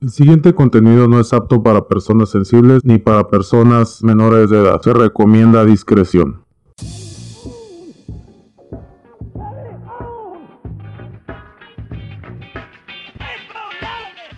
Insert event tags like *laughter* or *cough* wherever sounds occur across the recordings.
El siguiente contenido no es apto para personas sensibles ni para personas menores de edad. Se recomienda discreción.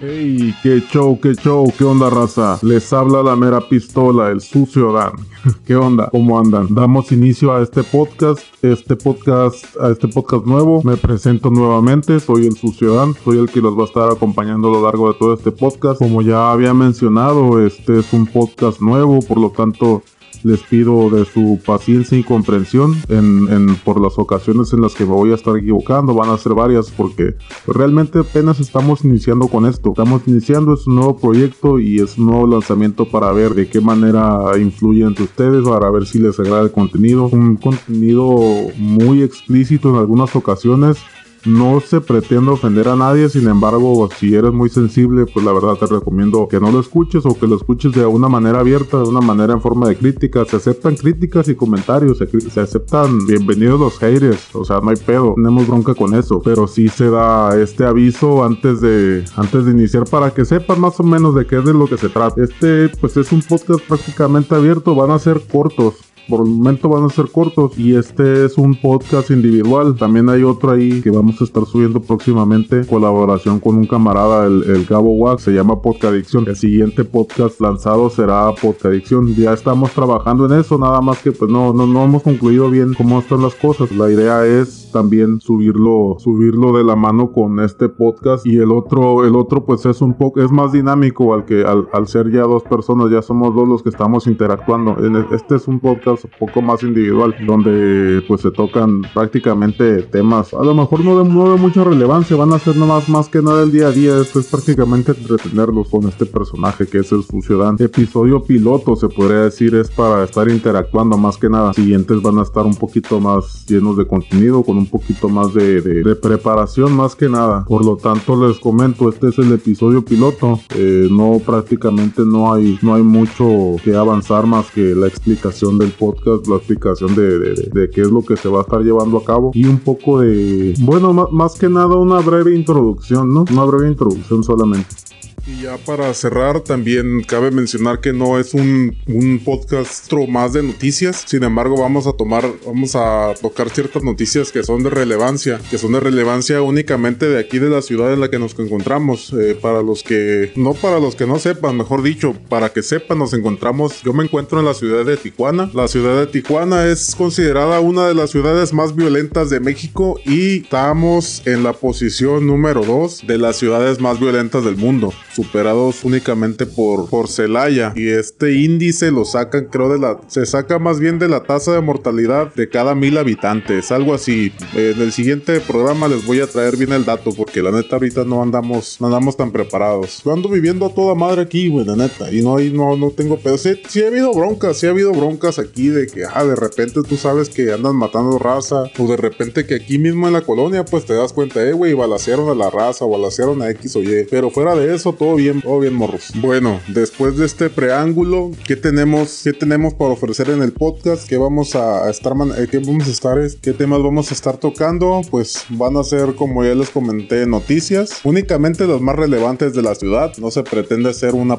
Hey, qué show, qué show, qué onda raza. Les habla la mera pistola, el sucio Dan. *laughs* ¿Qué onda? ¿Cómo andan? Damos inicio a este podcast, este podcast, a este podcast nuevo. Me presento nuevamente, soy el sucio Dan, soy el que los va a estar acompañando a lo largo de todo este podcast. Como ya había mencionado, este es un podcast nuevo, por lo tanto les pido de su paciencia y comprensión en, por las ocasiones en las que me voy a estar equivocando. Van a ser varias porque realmente apenas estamos iniciando con esto. Estamos iniciando, es un nuevo proyecto y es un nuevo lanzamiento para ver de qué manera influye entre ustedes, para ver si les agrada el contenido. Un contenido muy explícito en algunas ocasiones no se pretende ofender a nadie, sin embargo, si eres muy sensible, pues la verdad te recomiendo que no lo escuches o que lo escuches de una manera abierta, de una manera en forma de crítica. Se aceptan críticas y comentarios, se, aceptan bienvenidos los haters, o sea, no hay pedo, tenemos bronca con eso, pero sí se da este aviso antes de antes de iniciar para que sepan más o menos de qué es de lo que se trata. Este pues es un podcast prácticamente abierto, van a ser cortos, por el momento van a ser cortos y este es un podcast individual. También hay otro ahí que vamos a estar subiendo próximamente colaboración con un camarada, el, el Gabo Wax, se llama Podcadicción. El siguiente podcast lanzado será Podcadicción. Ya estamos trabajando en eso, nada más que pues no, no, no hemos concluido bien cómo están las cosas. La idea es también subirlo, subirlo de la mano con este podcast y el otro, el otro pues es un poco, es más dinámico al que al, al ser ya dos personas, ya somos dos los que estamos interactuando. Este es un podcast un poco más individual, donde pues se tocan prácticamente temas, a lo mejor no de, no de mucha relevancia, van a ser nada más, que nada el día a día, esto es prácticamente entretenerlos con este personaje que es el Ciudadano. Episodio piloto se podría decir es para estar interactuando más que nada. Siguientes van a estar un poquito más llenos de contenido, con un poquito más de, de, preparación más que nada. Por lo tanto les comento, este es el episodio piloto. Eh, no prácticamente no hay, no hay mucho que avanzar más que la explicación del podcast la explicación de, qué es lo que se va a estar llevando a cabo y un poco de, bueno, más que nada una breve introducción, ¿no? Una breve introducción solamente. Y ya para cerrar, también cabe mencionar que no es un, un podcast más de noticias. Sin embargo, vamos a tomar, vamos a tocar ciertas noticias que son de relevancia, que son de relevancia únicamente de aquí de la ciudad en la que nos encontramos. Eh, para los que, no para los que no sepan, mejor dicho, para que sepan, nos encontramos. Yo me encuentro en la ciudad de Tijuana. La ciudad de Tijuana es considerada una de las ciudades más violentas de México y estamos en la posición número 2 de las ciudades más violentas del mundo superados únicamente por, por Celaya. Y este índice lo sacan, creo, de la. Se saca más bien de la tasa de mortalidad de cada mil habitantes. Algo así. En el siguiente programa les voy a traer bien el dato. Porque la neta, ahorita no andamos, no andamos tan preparados. Yo ando viviendo a toda madre aquí, güey, la neta. Y no, no, no tengo pedo. Sí, sí ha habido broncas, sí ha habido broncas aquí de que, ah, de repente tú sabes que andan matando raza. O de repente que aquí mismo en la colonia, pues te das cuenta, eh, güey, balacearon a la raza, o balacearon a X o Y. Pero fuera de eso, todo bien, todo bien, morros. Bueno, después de este preámbulo, ¿qué tenemos, qué tenemos para ofrecer en el podcast? ¿Qué vamos a estar, eh, qué vamos a estar, qué temas vamos a estar tocando? Pues van a ser, como ya les comenté, noticias, únicamente las más relevantes de la ciudad. No se pretende hacer una,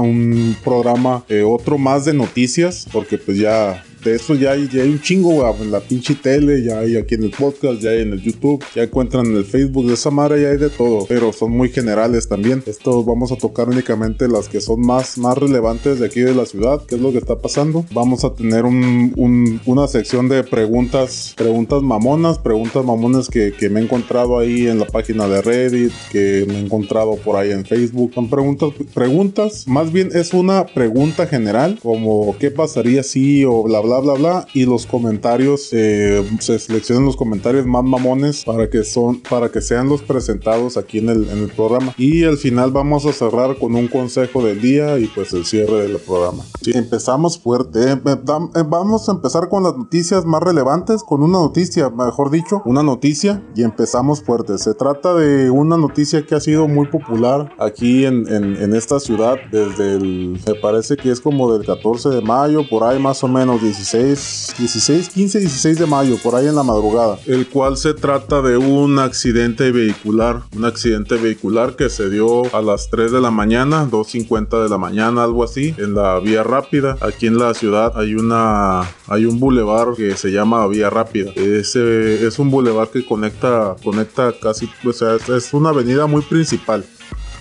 un programa, eh, otro más de noticias, porque pues ya de eso ya hay, ya hay un chingo, en la pinche tele, ya hay aquí en el podcast, ya hay en el YouTube, ya encuentran en el Facebook, de esa madre ya hay de todo, pero son muy generales también. Esto vamos a tocar únicamente las que son más, más relevantes de aquí de la ciudad, qué es lo que está pasando. Vamos a tener un, una sección de preguntas, preguntas mamonas, preguntas mamonas que, que me he encontrado ahí en la página de Reddit, que me he encontrado por ahí en Facebook. Son preguntas, preguntas, más bien es una pregunta general, como qué pasaría si o bla bla bla bla y los comentarios eh, se seleccionan los comentarios más mamones para que son para que sean los presentados aquí en el, en el programa. Y al final vamos a cerrar con un consejo del día y pues el cierre del programa. Sí, empezamos fuerte eh, eh, vamos a empezar con las noticias más relevantes con una noticia mejor dicho una noticia y empezamos fuerte. Se trata de una noticia que ha sido muy popular aquí en, en, en esta ciudad desde el me parece que es como del 14 de mayo por ahí más o menos 16, 16, 15, 16 de mayo, por ahí en la madrugada. El cual se trata de un accidente vehicular, un accidente vehicular que se dio a las 3 de la mañana, 2.50 de la mañana, algo así, en la vía rápida. Aquí en la ciudad hay una, hay un bulevar que se llama Vía Rápida. Ese es un bulevar que conecta, conecta casi, o sea, es una avenida muy principal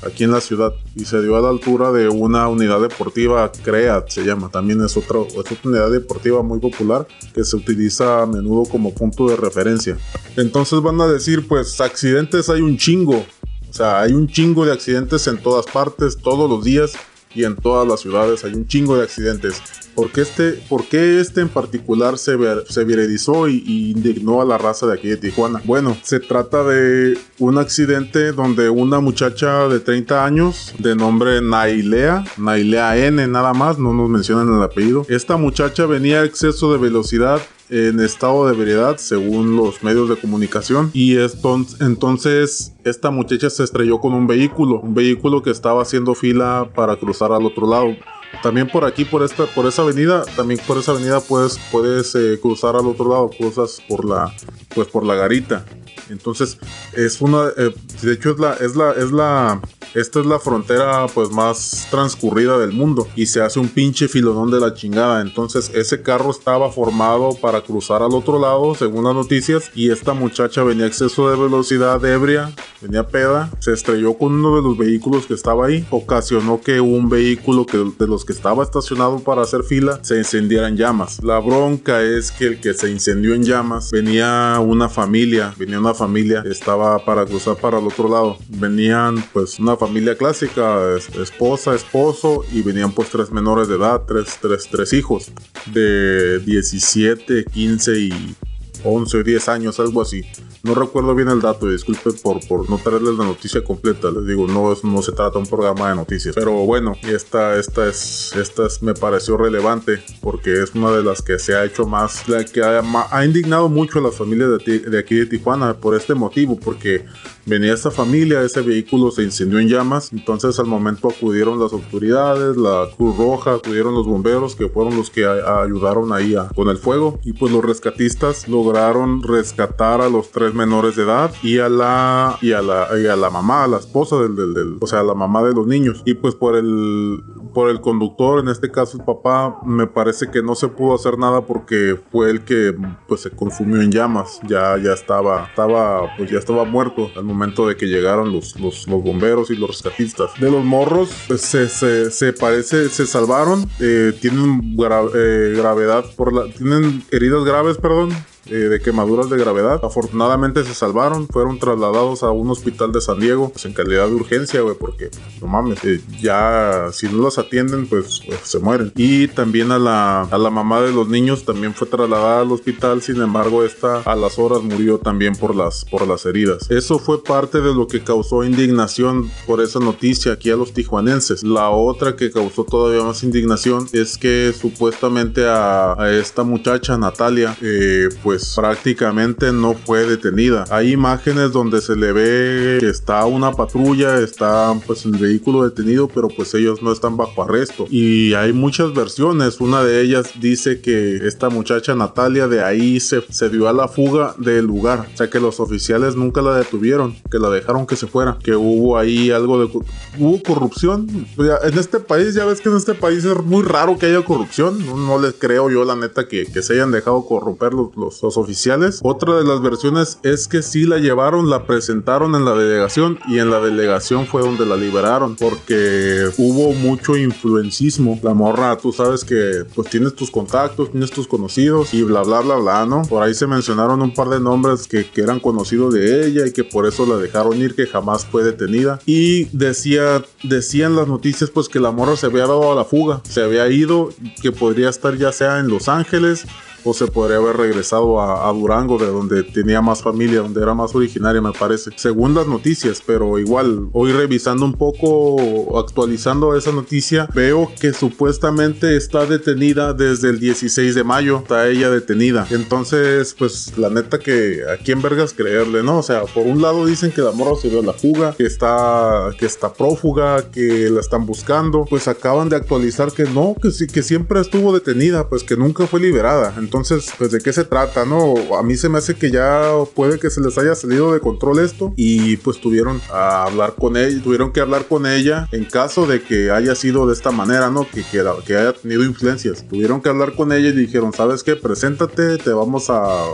aquí en la ciudad y se dio a la altura de una unidad deportiva CREAT se llama también es otra, es otra unidad deportiva muy popular que se utiliza a menudo como punto de referencia. Entonces van a decir pues accidentes hay un chingo o sea hay un chingo de accidentes en todas partes todos los días y en todas las ciudades hay un chingo de accidentes. ¿Por qué este, por qué este en particular se, se viralizó y, indignó a la raza de aquí de Tijuana? Bueno, se trata de un accidente donde una muchacha de 30 años de nombre Nailea, Nailea N nada más, no nos mencionan el apellido. Esta muchacha venía a exceso de velocidad en estado de ebriedad según los medios de comunicación y entonces esta muchacha se estrelló con un vehículo, un vehículo que estaba haciendo fila para cruzar al otro lado. También por aquí, por esta, por esa avenida, también por esa avenida puedes, puedes eh, cruzar al otro lado, cruzas por la, pues por la garita. Entonces es una, eh, de hecho es la, es la, es la, esta es la frontera pues más transcurrida del mundo y se hace un pinche filonón de la chingada. Entonces ese carro estaba formado para cruzar al otro lado, según las noticias, y esta muchacha venía exceso de velocidad ebria, venía peda, se estrelló con uno de los vehículos que estaba ahí, ocasionó que un vehículo de los que estaba estacionado para hacer fila se encendiera en llamas. La bronca es que el que se incendió en llamas venía una familia, venía una familia estaba para cruzar para el otro lado. Venían pues una familia clásica, esposa, esposo y venían pues tres menores de edad, tres, tres, tres hijos de 17, 15 y 11 o 10 años, algo así. No recuerdo bien el dato, disculpen por, por no traerles la noticia completa. Les digo, no, no se trata de un programa de noticias. Pero bueno, esta, esta, es, esta me pareció relevante porque es una de las que se ha hecho más, la que ha, ha indignado mucho a las familias de, de aquí de Tijuana por este motivo, porque venía esta familia, ese vehículo se incendió en llamas, entonces al momento acudieron las autoridades, la Cruz Roja, acudieron los bomberos que fueron los que ayudaron ahí con el fuego y pues los rescatistas lograron rescatar a los tres menores de edad y a la y a la y a la mamá, a la esposa del, del, del, o sea, la mamá de los niños. Y pues por el por el conductor, en este caso el papá, me parece que no se pudo hacer nada porque fue el que pues se consumió en llamas, ya ya estaba estaba pues ya estaba muerto al momento de que llegaron los, los, bomberos y los rescatistas. De los morros pues, se, se, parece se salvaron, eh, tienen eh, gravedad por la tienen heridas graves, perdón, eh, de quemaduras de gravedad. Afortunadamente se salvaron, fueron trasladados a un hospital de San Diego pues, en calidad de urgencia, güey, porque no mames, eh, ya si no los atienden, pues, pues, se mueren. Y también a la, a la mamá de los niños también fue trasladada al hospital, sin embargo, esta a las horas murió también por las, por las heridas. Eso fue parte de lo que causó indignación por esa noticia aquí a los tijuanenses. La otra que causó todavía más indignación es que supuestamente a, esta muchacha, Natalia, eh, pues pues prácticamente no fue detenida. Hay imágenes donde se le ve que está una patrulla, está pues el vehículo detenido, pero pues ellos no están bajo arresto. Y hay muchas versiones. Una de ellas dice que esta muchacha Natalia de ahí se, se dio a la fuga del lugar. O sea que los oficiales nunca la detuvieron, que la dejaron que se fuera, que hubo ahí algo de... Hubo corrupción. En este país, ya ves que en este país es muy raro que haya corrupción. No, les creo yo la neta que, que se hayan dejado corromper los, los oficiales. Otra de las versiones es que sí la llevaron, la presentaron en la delegación y en la delegación fue donde la liberaron porque hubo mucho influencismo. La morra, tú sabes que pues tienes tus contactos, tienes tus conocidos y bla bla bla bla, ¿no? Por ahí se mencionaron un par de nombres que, que eran conocidos de ella y que por eso la dejaron ir, que jamás fue detenida. Y decía, decían las noticias pues que la morra se había dado a la fuga, se había ido, que podría estar ya sea en Los Ángeles o se podría haber regresado a, Durango, de donde tenía más familia, donde era más originaria, me parece. Según las noticias, pero igual, hoy revisando un poco, actualizando esa noticia, veo que supuestamente está detenida desde el 16 de mayo, está ella detenida. Entonces, pues la neta que a quién vergas creerle, ¿no? O sea, por un lado dicen que la morra se dio la fuga, que está, que está prófuga, que la están buscando, pues acaban de actualizar que no, que sí, que siempre estuvo detenida, pues que nunca fue liberada. Entonces, pues de qué se trata, ¿no? A mí se me hace que ya puede que se les haya salido de control esto y pues tuvieron a hablar con ella, tuvieron que hablar con ella en caso de que haya sido de esta manera, ¿no? Que, que, que haya tenido influencias. Tuvieron que hablar con ella y dijeron, ¿sabes qué? Preséntate, te vamos a,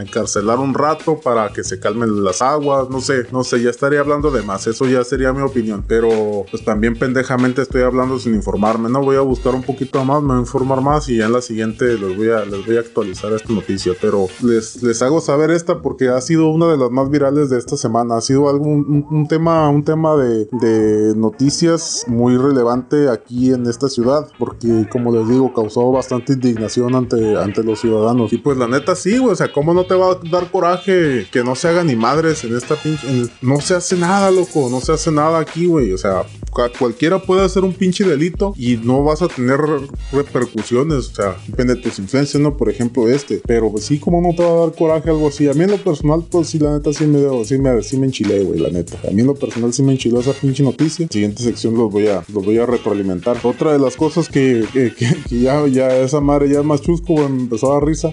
encarcelar un rato para que se calmen las aguas, no sé, no sé, ya estaría hablando de más, eso ya sería mi opinión, pero pues también pendejamente estoy hablando sin informarme, no voy a buscar un poquito más, me voy a informar más y en la siguiente les voy a, a actualizar esta noticia, pero les, les hago saber esta porque ha sido una de las más virales de esta semana, ha sido algún, un, un tema, un tema de, de noticias muy relevante aquí en esta ciudad, porque como les digo, causó bastante indignación ante, ante los ciudadanos. Y pues la neta sí, güey, o sea, ¿cómo no te va a dar coraje que no se haga ni madres en esta pinche... en- no se hace nada, loco, no se hace nada aquí, güey, o sea, cua- cualquiera puede hacer un pinche delito y no vas a tener repercusiones, o sea, depende de tus influencias, ¿no? Por ejemplo, este, pero pues sí, ¿cómo no te va a dar coraje algo así? A mí en lo personal, pues sí, la neta sí me, dio- sí me, sí me enchilé, güey, la neta. A mí en lo personal sí me enchiló esa pinche noticia. Siguiente sección los voy a, los voy a retroalimentar. Otra de las cosas que, que, que- que ya, ya esa madre ya es más chusco, güey, empezó a dar risa.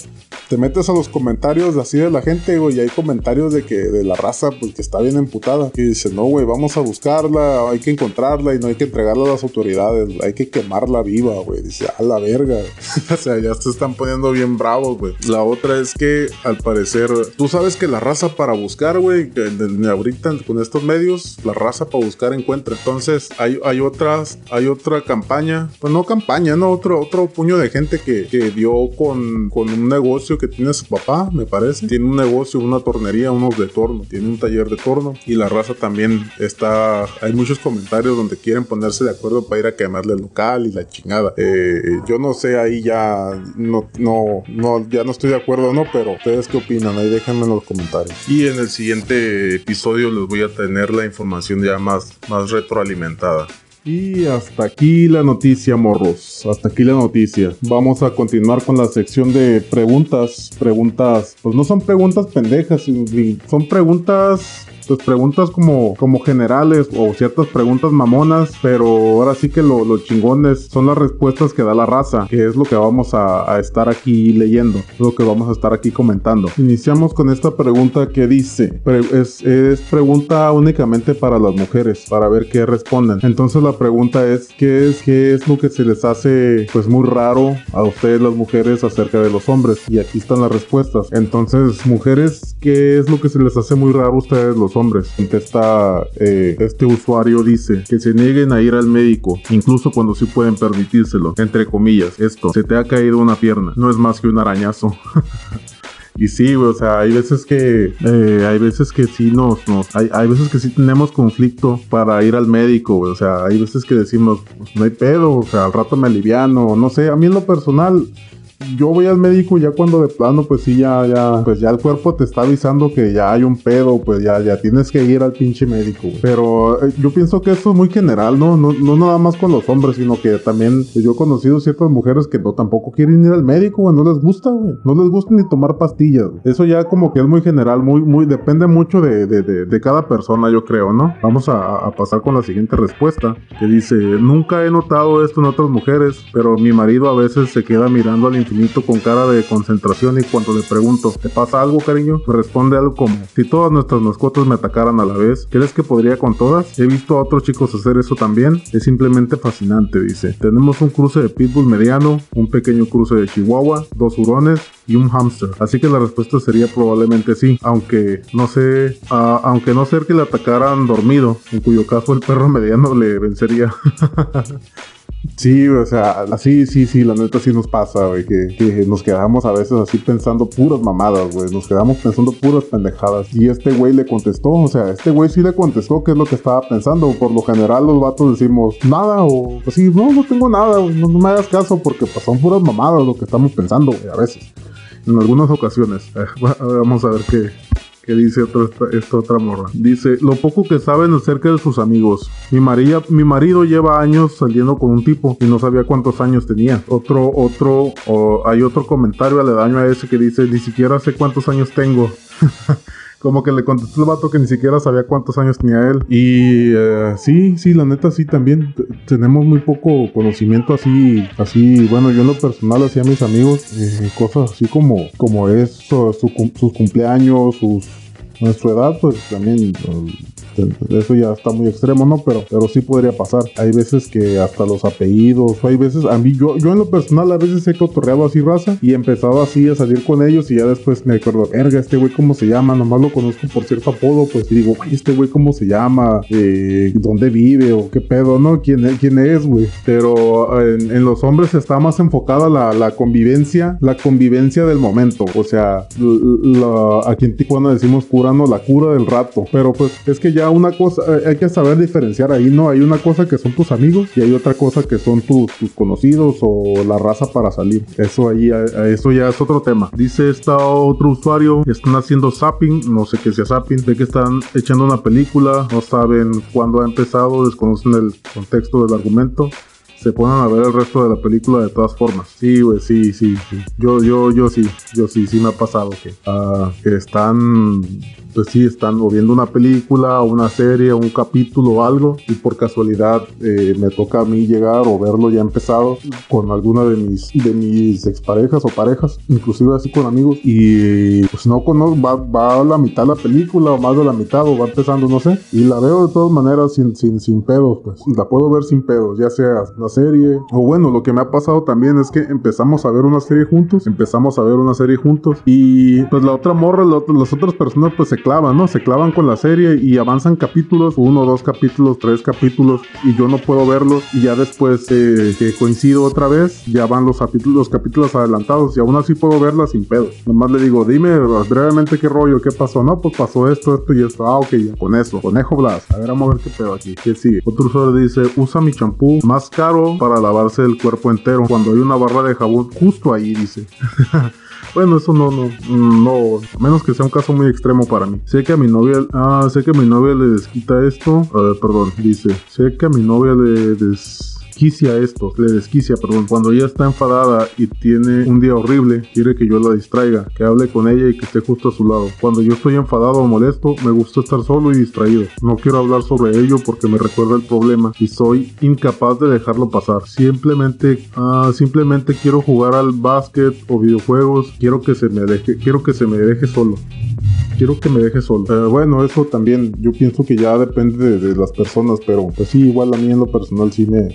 Te metes a los comentarios así de la gente, güey, y hay comentarios de que de la raza, pues que está bien emputada. Que dice, no, güey, vamos a buscarla, hay que encontrarla y no hay que entregarla a las autoridades, hay que quemarla viva, güey. Dice, a la verga. *laughs* o sea, ya se están poniendo bien bravos, güey. La otra es que, al parecer, tú sabes que la raza para buscar, güey, ahorita con estos medios, la raza para buscar encuentra. Entonces, hay, hay otras, hay otra campaña, pues no campaña, no, otro, otro puño de gente que, que dio con, con un negocio que tiene su papá, me parece. Tiene un negocio, una tornería, unos de torno, tiene un taller de torno y la raza también está, hay muchos comentarios donde quieren ponerse de acuerdo para ir a quemarle el local y la chingada. Eh, yo no sé, ahí ya no, no, no, ya no estoy de acuerdo, ¿no? Pero ustedes qué opinan, ahí déjenme en los comentarios. Y en el siguiente episodio les voy a tener la información ya más, más retroalimentada. Y hasta aquí la noticia, morros. Hasta aquí la noticia. Vamos a continuar con la sección de preguntas. Preguntas, pues no son preguntas pendejas, son preguntas pues preguntas como, como generales o ciertas preguntas mamonas, pero ahora sí que lo, lo chingones son las respuestas que da la raza, que es lo que vamos a, estar aquí leyendo, lo que vamos a estar aquí comentando. Iniciamos con esta pregunta que dice, es, pregunta únicamente para las mujeres, para ver qué responden. Entonces la pregunta es, ¿qué es, qué es lo que se les hace pues muy raro a ustedes las mujeres acerca de los hombres? Y aquí están las respuestas. Entonces, mujeres, ¿qué es lo que se les hace muy raro a ustedes los hombres? Contesta eh, este usuario dice que se nieguen a ir al médico, incluso cuando sí pueden permitírselo. Entre comillas, esto, se te ha caído una pierna, no es más que un arañazo. *laughs* Y sí, güey, o sea, hay veces que, eh, hay veces que sí nos, nos hay, hay veces que sí tenemos conflicto para ir al médico, güey, o sea, hay veces que decimos, pues no hay pedo, o sea, al rato me aliviano, no sé, a mí en lo personal, yo voy al médico ya cuando de plano, pues sí, ya, ya, pues ya el cuerpo te está avisando que ya hay un pedo, pues ya, ya tienes que ir al pinche médico. güey. Pero eh, yo pienso que esto es muy general, ¿no? No, no nada más con los hombres, sino que también pues, yo he conocido ciertas mujeres que no tampoco quieren ir al médico, güey, no les gusta, güey. No les gusta ni tomar pastillas, güey. Eso ya como que es muy general, muy, muy, depende mucho de, de, de, de cada persona, yo creo, ¿no? Vamos a, a pasar con la siguiente respuesta, que dice, nunca he notado esto en otras mujeres, pero mi marido a veces se queda mirando al con cara de concentración y cuando le pregunto, ¿te pasa algo, cariño? Me responde algo como, si todas nuestras mascotas me atacaran a la vez, ¿crees que podría con todas? He visto a otros chicos hacer eso también, es simplemente fascinante, dice. Tenemos un cruce de pitbull mediano, un pequeño cruce de chihuahua, dos hurones y un hámster. Así que la respuesta sería probablemente sí, aunque no sé, aunque no ser que le atacaran dormido, en cuyo caso el perro *laughs* mediano le vencería. *laughs* Sí, o sea, así, sí, sí, la neta sí nos pasa, güey, que, nos quedamos a veces así pensando puras mamadas, güey, nos quedamos pensando puras pendejadas. Y este güey le contestó, o sea, este güey sí le contestó qué es lo que estaba pensando. Por lo general los vatos decimos nada o así, no, no tengo nada, no, no me hagas caso porque pues, son puras mamadas lo que estamos pensando, güey, a veces. en algunas ocasiones. *laughs* Vamos a ver qué, qué dice esta, otra morra. Dice, lo poco que saben acerca de sus amigos. Mi, María, mi marido lleva años saliendo con un tipo y no sabía cuántos años tenía. Otro, otro, hay otro comentario aledaño a ese que dice, ni siquiera sé cuántos años tengo. *laughs* como que le contestó el vato que ni siquiera sabía cuántos años tenía él. Y eh, sí, sí, la neta sí también. tenemos muy poco conocimiento así, así, bueno, yo en lo personal hacía a mis amigos eh, cosas así como, como es sus cumpleaños, sus, nuestra edad, pues también eso ya está muy extremo, ¿no? Pero, pero sí podría pasar. Hay veces que hasta los apellidos, hay veces, a mí, yo, yo en lo personal a veces he cotorreado así raza y he empezado así a salir con ellos y ya después me acuerdo, verga, este güey cómo se llama, nomás lo conozco por cierto apodo, pues y digo, güey, este güey cómo se llama, eh, dónde vive o qué pedo, ¿no? ¿Quién, quién es, güey? Pero en, los hombres está más enfocada la, la, convivencia, la convivencia del momento, o sea, aquí en Tijuana decimos curando la cura del rato, pero pues es que ya una cosa, eh, hay que saber diferenciar ahí, ¿no? Hay una cosa que son tus amigos y hay otra cosa que son tus, conocidos o la raza para salir. Eso ahí, eso ya es otro tema. Dice esta otro usuario, están haciendo zapping, no sé qué sea zapping, de que están echando una película, no saben cuándo ha empezado, desconocen el contexto del argumento se ponen a ver el resto de la película de todas formas. Sí, güey, sí, sí, sí. Yo, yo, yo sí, yo sí, sí me ha pasado que, uh, que están pues sí, están o viendo una película, una serie, un capítulo o algo, y por casualidad eh, me toca a mí llegar o verlo ya empezado con alguna de mis, de mis exparejas o parejas, inclusive así con amigos, y pues no conozco, va, va a la mitad la película, o más de la mitad, o va empezando, no sé, y la veo de todas maneras sin, sin, sin pedos, pues la puedo ver sin pedos, ya sea la serie, o bueno, lo que me ha pasado también es que empezamos a ver una serie juntos, empezamos a ver una serie juntos, y pues la otra morra, las otras personas pues se clavan, ¿no? Se clavan con la serie y avanzan capítulos, uno, dos capítulos, tres capítulos, y yo no puedo verlos. Y ya después eh, que coincido otra vez, ya van los capítulos, los capítulos adelantados, y aún así puedo verlas sin pedo. Nomás le digo, dime brevemente qué rollo, qué pasó. No, pues pasó esto, esto y esto. Ah, ok, ya, con eso. Conejo Blas. A ver, vamos a ver qué pedo aquí. ¿Qué sigue? Otro usuario dice, usa mi champú más caro para lavarse el cuerpo entero. Cuando hay una barra de jabón justo ahí, dice. *laughs* Bueno, eso no, no, no, a menos que sea un caso muy extremo para mí. Sé que a mi novia, ah, sé que a mi novia le desquita esto, a ver, perdón, dice, sé que a mi novia le des desquicia esto, le desquicia, perdón, cuando ella está enfadada y tiene un día horrible, quiere que yo la distraiga, que hable con ella y que esté justo a su lado. Cuando yo estoy enfadado o molesto, me gusta estar solo y distraído. No quiero hablar sobre ello porque me recuerda el problema y soy incapaz de dejarlo pasar. Simplemente, ah, simplemente quiero jugar al básquet o videojuegos, quiero que se me deje, quiero que se me deje solo quiero que me deje solo. Eh, bueno, eso también yo pienso que ya depende de, las personas, pero pues sí, igual a mí en lo personal sí me...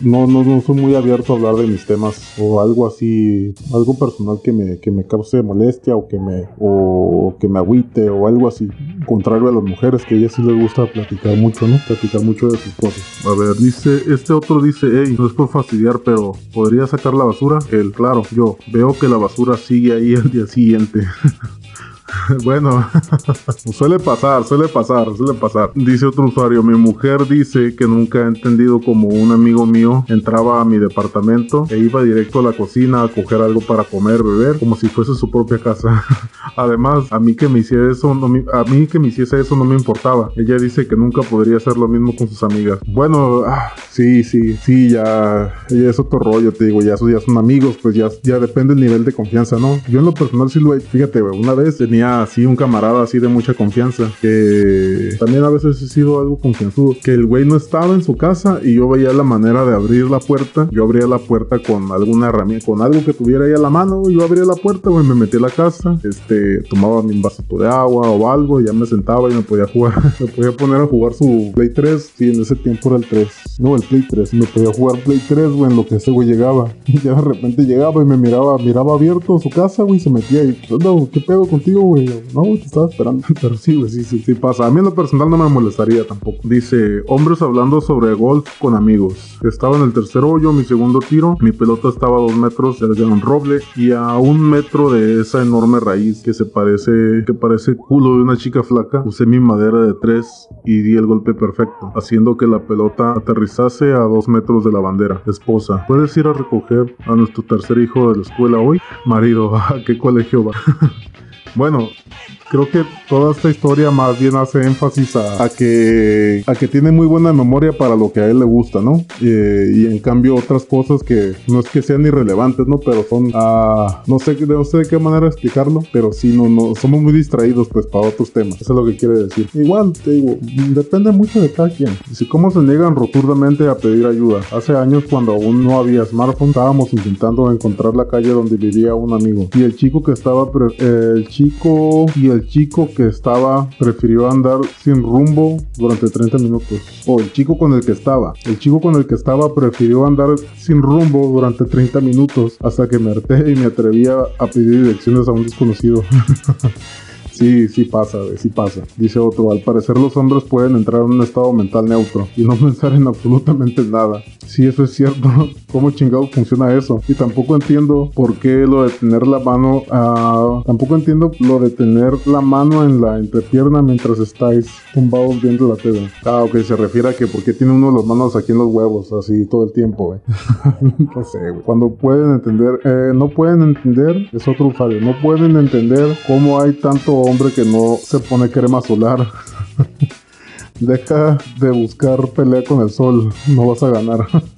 No, no, no soy muy abierto a hablar de mis temas o algo así, algo personal que me, que me cause molestia o que me, o, que me agüite o algo así. Contrario a las mujeres, que a ellas sí les gusta platicar mucho, ¿no? Platicar mucho de sus cosas. A ver, dice, este otro dice, hey, no es por fastidiar, pero ¿podría sacar la basura? Él, claro, yo veo que la basura sigue ahí el día siguiente. *laughs* *laughs* bueno, *laughs* suele pasar, suele pasar, suele pasar. Dice otro usuario, mi mujer dice que nunca ha entendido como un amigo mío entraba a mi departamento e iba directo a la cocina a coger algo para comer, beber, como si fuese su propia casa. *laughs* Además, a mí que me hiciese eso, a mí que me hiciese eso no me importaba. Ella dice que nunca podría hacer lo mismo con sus amigas. Bueno, ah, sí, sí, sí, ya, ya es otro rollo, te digo, ya, ya son amigos, pues ya, ya depende el nivel de confianza, ¿no? Yo en lo personal sí lo he, fíjate, una vez tenía así un camarada así de mucha confianza, que también a veces he sido algo confianzudo, que el güey no estaba en su casa y yo veía la manera de abrir la puerta, yo abría la puerta con alguna herramienta, con algo que tuviera ahí a la mano, yo abría la puerta, güey, me metí a la casa, este, tomaba mi vasito de agua o algo, ya me sentaba y me podía jugar, *laughs* me podía poner a jugar su Play 3, sí, en ese tiempo era el 3, no, el Play 3, me podía jugar Play 3, güey, en lo que ese güey llegaba, y *laughs* ya de repente llegaba y me miraba, miraba abierto su casa, güey, se metía y, ¿qué pedo contigo, güey? Yo, no, te estaba esperando. *laughs* Pero sí, güey, sí, sí, sí pasa. A mí en lo personal no me molestaría tampoco. Dice, hombres hablando sobre golf con amigos. Estaba en el tercer hoyo, mi segundo tiro. Mi pelota estaba a dos metros de un roble y a un metro de esa enorme raíz que se parece, que parece culo de una chica flaca. Usé mi madera de tres y di el golpe perfecto, haciendo que la pelota aterrizase a dos metros de la bandera. Esposa, ¿puedes ir a recoger a nuestro tercer hijo de la escuela hoy? Marido, ¿a *laughs* qué colegio va? *laughs* bueno, creo que toda esta historia más bien hace énfasis a, que, a que tiene muy buena memoria para lo que a él le gusta, ¿no? y en cambio otras cosas que no es que sean irrelevantes, ¿no? Pero son, uh, no, sé, no sé de qué manera explicarlo, pero sí, no, no, somos muy distraídos pues para otros temas. Eso es lo que quiere decir. Igual, te digo, depende mucho de cada quien. Si cómo se niegan rotundamente a pedir ayuda. Hace años cuando aún no había smartphone, estábamos intentando encontrar la calle donde vivía un amigo. Y el chico que estaba, el chico y el chico que estaba prefirió andar sin rumbo durante 30 minutos. O el chico con el que estaba. El chico con el que estaba prefirió andar sin rumbo durante 30 minutos hasta que me harté y me atrevía a pedir direcciones a un desconocido. *laughs* Sí, sí pasa, sí pasa. Dice otro, al parecer los hombres pueden entrar en un estado mental neutro y no *laughs* pensar en absolutamente nada. Sí, eso es cierto. ¿Cómo chingado funciona eso? Y tampoco entiendo por qué lo de tener la mano, uh, tampoco entiendo lo de tener la mano en la entrepierna mientras estáis tumbados viendo la TV. Ah, ok, se refiere a que por qué tiene uno las manos aquí en los huevos, así todo el tiempo, güey. *laughs* no sé, güey. Cuando pueden entender, eh, no pueden entender, es otro usuario, no pueden entender cómo hay tanto hombre que no se pone crema solar. *laughs* Deja de buscar pelea con el sol, no vas a ganar. *laughs*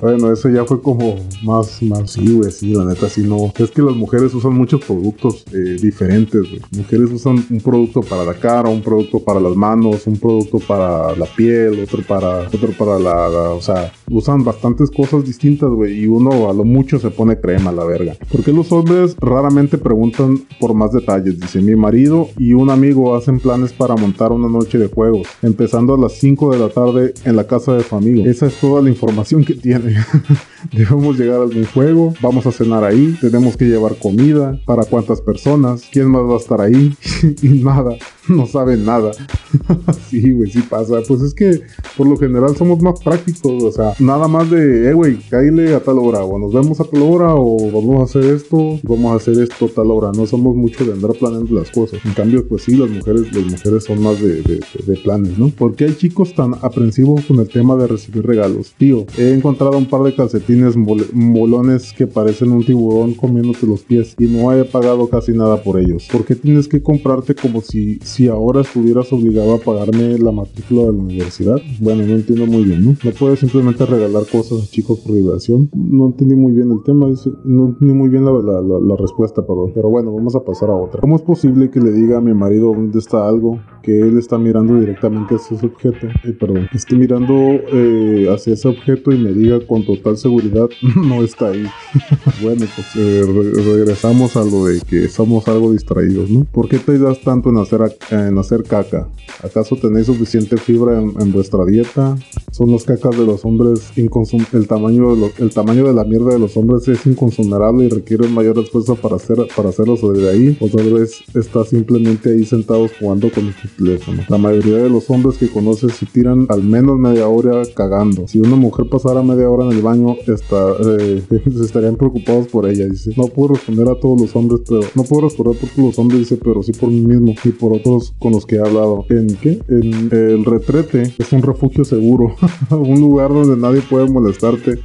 Bueno, ese ya fue como más, más, sí, sí, la neta, sí, no. Es que las mujeres usan muchos productos eh, diferentes, güey. Mujeres usan un producto para la cara, un producto para las manos, un producto para la piel, otro para, otro para la, o sea, usan bastantes cosas distintas, güey, y uno a lo mucho se pone crema, la verga. ¿Por qué los hombres raramente preguntan por más detalles? Dice, mi marido y un amigo hacen planes para montar una noche de juegos, empezando a las 5 de la tarde en la casa de su amigo. Esa es toda la información que tiene. *laughs* Debemos llegar a algún juego, vamos a cenar ahí, tenemos que llevar comida, para cuántas personas, quién más va a estar ahí *laughs* y nada, no saben nada. *laughs* sí, güey, sí pasa. Pues es que por lo general somos más prácticos, o sea, nada más de, eh, güey, cáile a tal hora, o nos vemos a tal hora, o vamos a hacer esto, vamos a hacer esto a tal hora. No somos mucho de andar planeando las cosas. En cambio, pues sí, las mujeres, las mujeres son más de, de planes, ¿no? Porque hay chicos tan aprensivos con el tema de recibir regalos. Tío, he encontrado un par de calcetines molones que parecen un tiburón comiéndote los pies y no he pagado casi nada por ellos. ¿Por qué tienes que comprarte como si, si ahora estuvieras obligado a pagarme la matrícula de la universidad? Bueno, no entiendo muy bien, ¿no? No puedes simplemente regalar cosas a chicos por diversión. No entendí muy bien el tema, no entendí muy bien la, la, respuesta, perdón. Pero bueno, vamos a pasar a otra. ¿Cómo es posible que le diga a mi marido dónde está algo que él está mirando directamente hacia ese objeto? Eh, perdón, esté mirando eh, hacia ese objeto y me diga con total seguridad *laughs* no está ahí. *laughs* bueno, pues eh, regresamos a lo de que somos algo distraídos, ¿no? ¿Por qué te das tanto en hacer, en hacer caca? ¿Acaso tenéis suficiente fibra en, vuestra dieta? ¿Son las cacas de los hombres el tamaño de el tamaño de la mierda de los hombres es inconsumable y requiere mayor esfuerzo para hacer para hacerlo de ahí? ¿O tal vez está simplemente ahí sentados jugando con tu teléfono? La mayoría de los hombres que conoces se tiran al menos media hora cagando. Si una mujer pasara media hora en el baño, está, eh, *laughs* estarían preocupados por ella. Dice, no puedo responder a todos los hombres, pero no puedo responder por todos los hombres, dice, pero sí por mí mismo y por otros con los que he hablado. ¿En qué? En el retrete es un refugio seguro, *laughs* un lugar donde nadie puede molestarte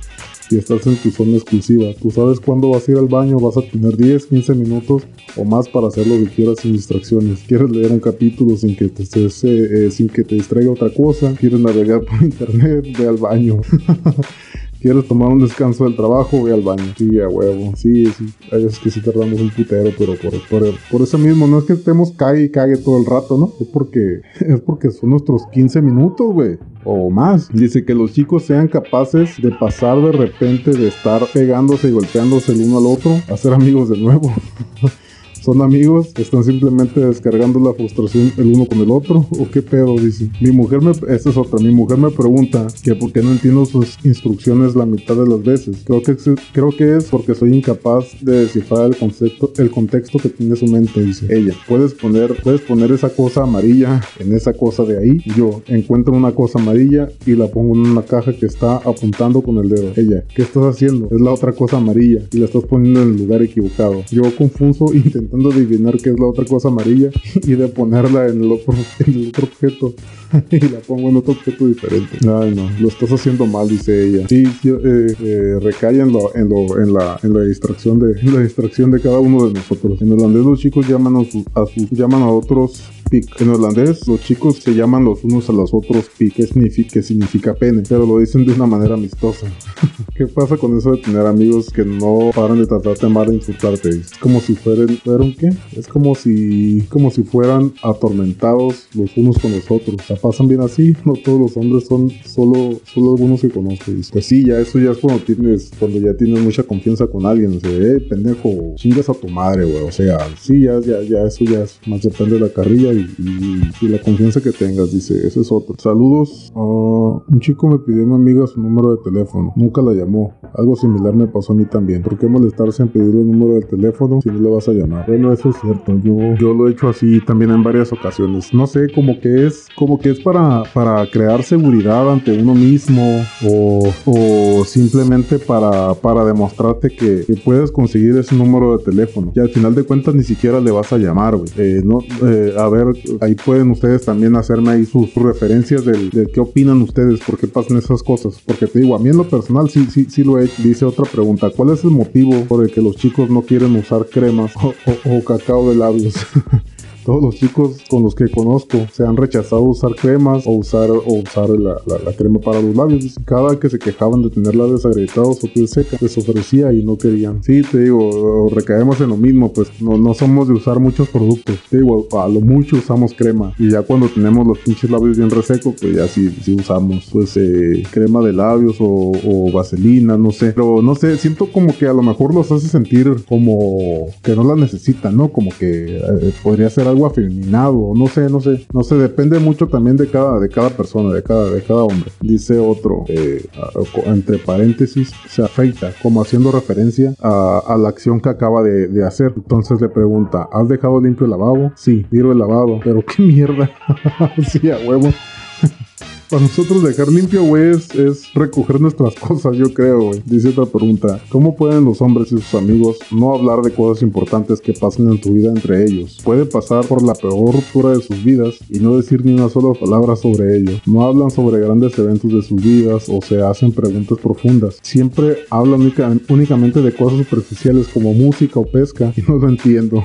y estás en tu zona exclusiva. Tú sabes cuándo vas a ir al baño, vas a tener 10, 15 minutos o más para hacer lo que quieras sin distracciones. Quieres leer un capítulo sin que te, eh, sin que te distraiga otra cosa, quieres navegar por *laughs* internet, ve al baño. *laughs* quieres tomar un descanso del trabajo, ve al baño. Sí, a huevo. Sí, sí. Hay veces que sí tardamos un putero, pero por, por, por eso mismo, no es que estemos cague y cague todo el rato, ¿no? Es porque, *laughs* es porque son nuestros 15 minutos, güey. O más. Dice que los chicos sean capaces de pasar de repente de estar pegándose y golpeándose el uno al otro a ser amigos de nuevo. *laughs* ¿Son amigos? ¿Están simplemente descargando la frustración el uno con el otro? ¿O qué pedo? Dice. Mi mujer me... Esta es otra. Mi mujer me pregunta que por qué no entiendo sus instrucciones la mitad de las veces. Creo que, creo que es porque soy incapaz de descifrar el concepto, el contexto que tiene su mente, dice ella. Puedes poner, puedes poner esa cosa amarilla en esa cosa de ahí. Yo encuentro una cosa amarilla y la pongo en una caja que está apuntando con el dedo. Ella, ¿qué estás haciendo? Es la otra cosa amarilla y la estás poniendo en el lugar equivocado. Yo confuso *laughs* intentando adivinar qué es la otra cosa amarilla *laughs* y de ponerla en el otro, *laughs* en el otro objeto. *laughs* y la pongo en otro objeto diferente. Ay, no, lo estás haciendo mal, dice ella. Sí, eh, eh, recae en, lo, en, lo, en, la, en la distracción de la distracción de cada uno de nosotros. En holandés los chicos llaman a, a sus llaman a otros En holandés los chicos se llaman los unos a los otros pic, que significa, que significa pene, pero lo dicen de una manera amistosa. *laughs* ¿Qué pasa con eso de tener amigos que no paran de tratarte mal e insultarte? Es como si fueran, ¿fueron qué? Es como si, como si fueran atormentados los unos con los otros pasan bien así. No todos los hombres son solo, solo algunos que conozco. pues sí, ya eso ya es cuando tienes, cuando ya tienes mucha confianza con alguien. O sea, eh, pendejo, chingas a tu madre, güey. O sea, sí, ya, ya, ya, eso ya es más depende de la carrilla y, la confianza que tengas, dice, ese es otro. Saludos. Un chico me pidió a mi amiga su número de teléfono. Nunca la llamó. Algo similar me pasó a mí también. ¿Por qué molestarse en pedirle el número del teléfono si no le vas a llamar? Bueno, eso es cierto. Yo, yo lo he hecho así también en varias ocasiones. No sé, como que es, como que es para, para crear seguridad ante uno mismo o, o simplemente para, para demostrarte que, puedes conseguir ese número de teléfono. Y al final de cuentas ni siquiera le vas a llamar, güey. Eh, no, eh, a ver, ahí pueden ustedes también hacerme ahí sus, referencias del, qué opinan ustedes, por qué pasan esas cosas. Porque te digo, a mí en lo personal sí, sí, sí lo he hecho. Dice otra pregunta, ¿cuál es el motivo por el que los chicos no quieren usar cremas o cacao de labios? *laughs* todos los chicos con los que conozco se han rechazado usar cremas o usar, o usar la, crema para los labios. Cada que se quejaban de tener labios agrietados o piel seca, les ofrecía y no querían. Sí, te digo, recaemos en lo mismo, pues no, no somos de usar muchos productos. Te digo, a lo mucho usamos crema. Y ya cuando tenemos los pinches labios bien resecos, pues ya sí, sí usamos pues eh, crema de labios o, o vaselina, no sé. Pero no sé, siento como que a lo mejor los hace sentir como que no la necesitan, ¿no? Como que eh, podría ser algo afeminado, no sé, no sé, no sé, depende mucho también de cada, de cada persona, de cada, de cada hombre. Dice otro, eh, entre paréntesis, se afeita, como haciendo referencia a, la acción que acaba de, hacer. Entonces le pregunta, ¿has dejado limpio el lavabo? Sí, miro el lavado, pero qué mierda. *laughs* sí, a huevo. Para nosotros dejar limpio, güey, es, recoger nuestras *laughs* cosas, yo creo, güey. Dice otra pregunta. ¿Cómo pueden los hombres y sus amigos no hablar de cosas importantes que pasan en tu vida entre ellos? Puede pasar por la peor ruptura de sus vidas y no decir ni una sola palabra sobre ello. No hablan sobre grandes eventos de sus vidas o se hacen preguntas profundas. Siempre hablan únicamente de cosas superficiales como música o pesca y *laughs* no lo entiendo.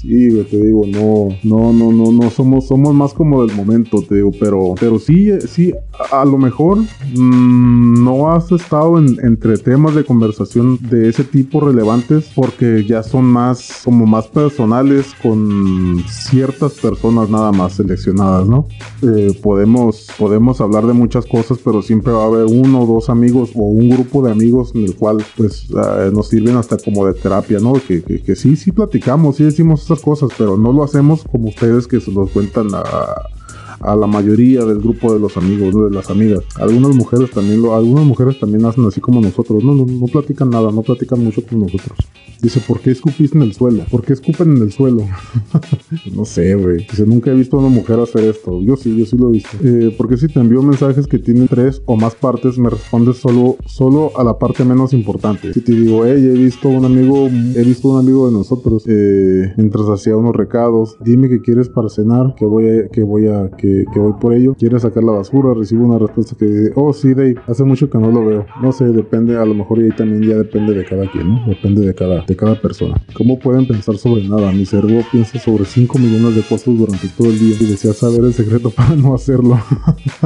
Sí, te digo, no, no, no, no, no, somos, somos más como del momento, te digo, pero, pero sí, sí, a, lo mejor mm, no has estado en, entre temas de conversación de ese tipo relevantes porque ya son más, como más personales con ciertas personas nada más seleccionadas, ¿no? Eh, podemos, podemos hablar de muchas cosas, pero siempre va a haber uno o dos amigos o un grupo de amigos en el cual, pues, ah, nos sirven hasta como de terapia, ¿no? Que, que, que sí, sí platicamos, sí decimos cosas, pero no lo hacemos como ustedes que se los cuentan a, a la mayoría del grupo de los amigos, de las amigas. Algunas mujeres también lo, algunas mujeres también hacen así como nosotros. No, no, no platican nada, no platican mucho con nosotros. Dice, ¿por qué escupiste en el suelo? ¿Por qué escupen en el suelo? *laughs* no sé, güey. Dice, nunca he visto a una mujer hacer esto. Yo sí, yo sí lo he visto. Eh, porque si te envío mensajes que tienen tres o más partes, me respondes solo, solo a la parte menos importante. Si te digo, hey, he visto un amigo, he visto un amigo de nosotros, eh, mientras hacía unos recados, dime qué quieres para cenar, que voy a, que voy a, que, que voy por ello. ¿Quieres sacar la basura? Recibo una respuesta que dice, oh, sí, Dave, hace mucho que no lo veo. No sé, depende, a lo mejor y ahí también ya depende de cada quien, ¿no? Depende de cada de cada persona. ¿Cómo pueden pensar sobre nada? Mi cerebro piensa sobre 5 millones de cosas durante todo el día y desea saber el secreto *laughs* para no hacerlo.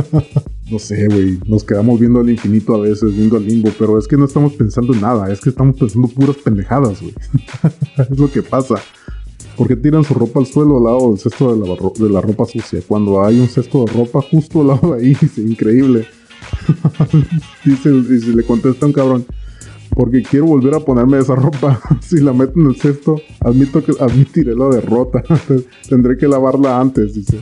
*laughs* no sé, güey. Nos quedamos viendo al infinito a veces, viendo al limbo, pero es que no estamos pensando en nada, es que estamos pensando puras pendejadas, güey. *laughs* es lo que pasa. Porque tiran su ropa al suelo al lado del cesto de la, de la ropa sucia. Cuando hay un cesto de ropa justo al lado de ahí, *laughs* dice, increíble. *laughs* dice, dice, le contesta un cabrón porque quiero volver a ponerme esa ropa. *laughs* si la meto en el cesto, admito que admitiré la derrota. Tendré que lavarla antes, dice.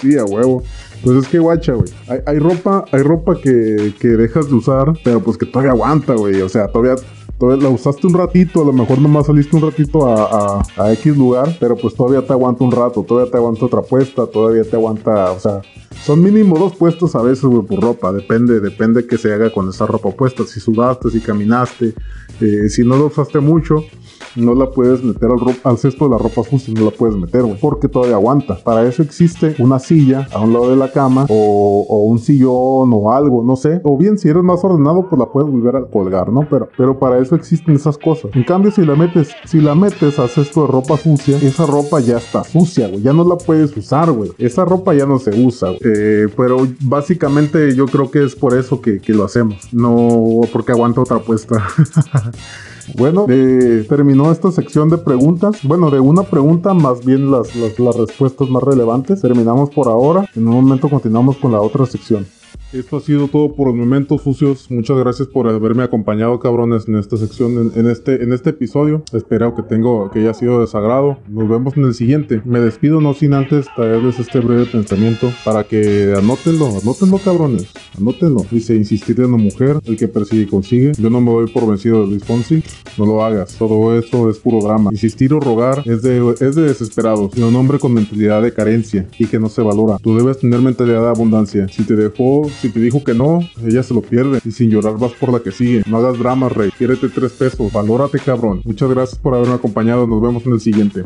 sí, a huevo. Pues es que guacha, güey. Hay, ropa, hay ropa que, que dejas de usar, pero pues que todavía aguanta, güey. O sea, todavía todavía la usaste un ratito, a lo mejor nomás saliste un ratito a, a, X lugar, pero pues todavía te aguanta un rato, todavía te aguanta otra puesta, todavía te aguanta, o sea, son mínimo dos puestos a veces, güey, por ropa, depende, depende que se haga con esa ropa puesta, si sudaste, si caminaste, eh, si no lo usaste mucho, no la puedes meter al, al cesto de la ropa sucia, no la puedes meter, güey, porque todavía aguanta. Para eso existe una silla a un lado de la cama o, o, un sillón o algo, no sé. O bien, si eres más ordenado, pues la puedes volver a colgar, ¿no? Pero, pero para eso existen esas cosas. En cambio, si la metes, si la metes al cesto de ropa sucia, esa ropa ya está sucia, güey. Ya no la puedes usar, güey. Esa ropa ya no se usa, eh, pero básicamente yo creo que es por eso que, que lo hacemos. No porque aguanta otra puesta. *laughs* Bueno, eh, terminó esta sección de preguntas. Bueno, de una pregunta, más bien las, las respuestas más relevantes. Terminamos por ahora. En un momento continuamos con la otra sección. Esto ha sido todo por los momentos sucios. Muchas gracias por haberme acompañado, cabrones, en esta sección, en, este, en este episodio. Espero que tengo, que haya sido de sagrado. Nos vemos en el siguiente. Me despido no sin antes traerles este breve pensamiento para que anótenlo, anótenlo, cabrones, anótenlo. Dice insistir en una mujer, el que persigue consigue. Yo no me doy por vencido de Luis Fonsi. No lo hagas. Todo esto es puro drama. Insistir o rogar es de, es de desesperados y un hombre con mentalidad de carencia y que no se valora. Tú debes tener mentalidad de abundancia. Si te dejó si te dijo que no, ella se lo pierde. Y sin llorar vas por la que sigue. No hagas drama, rey. Quiérete tres pesos. Valórate, cabrón. Muchas gracias por haberme acompañado. Nos vemos en el siguiente.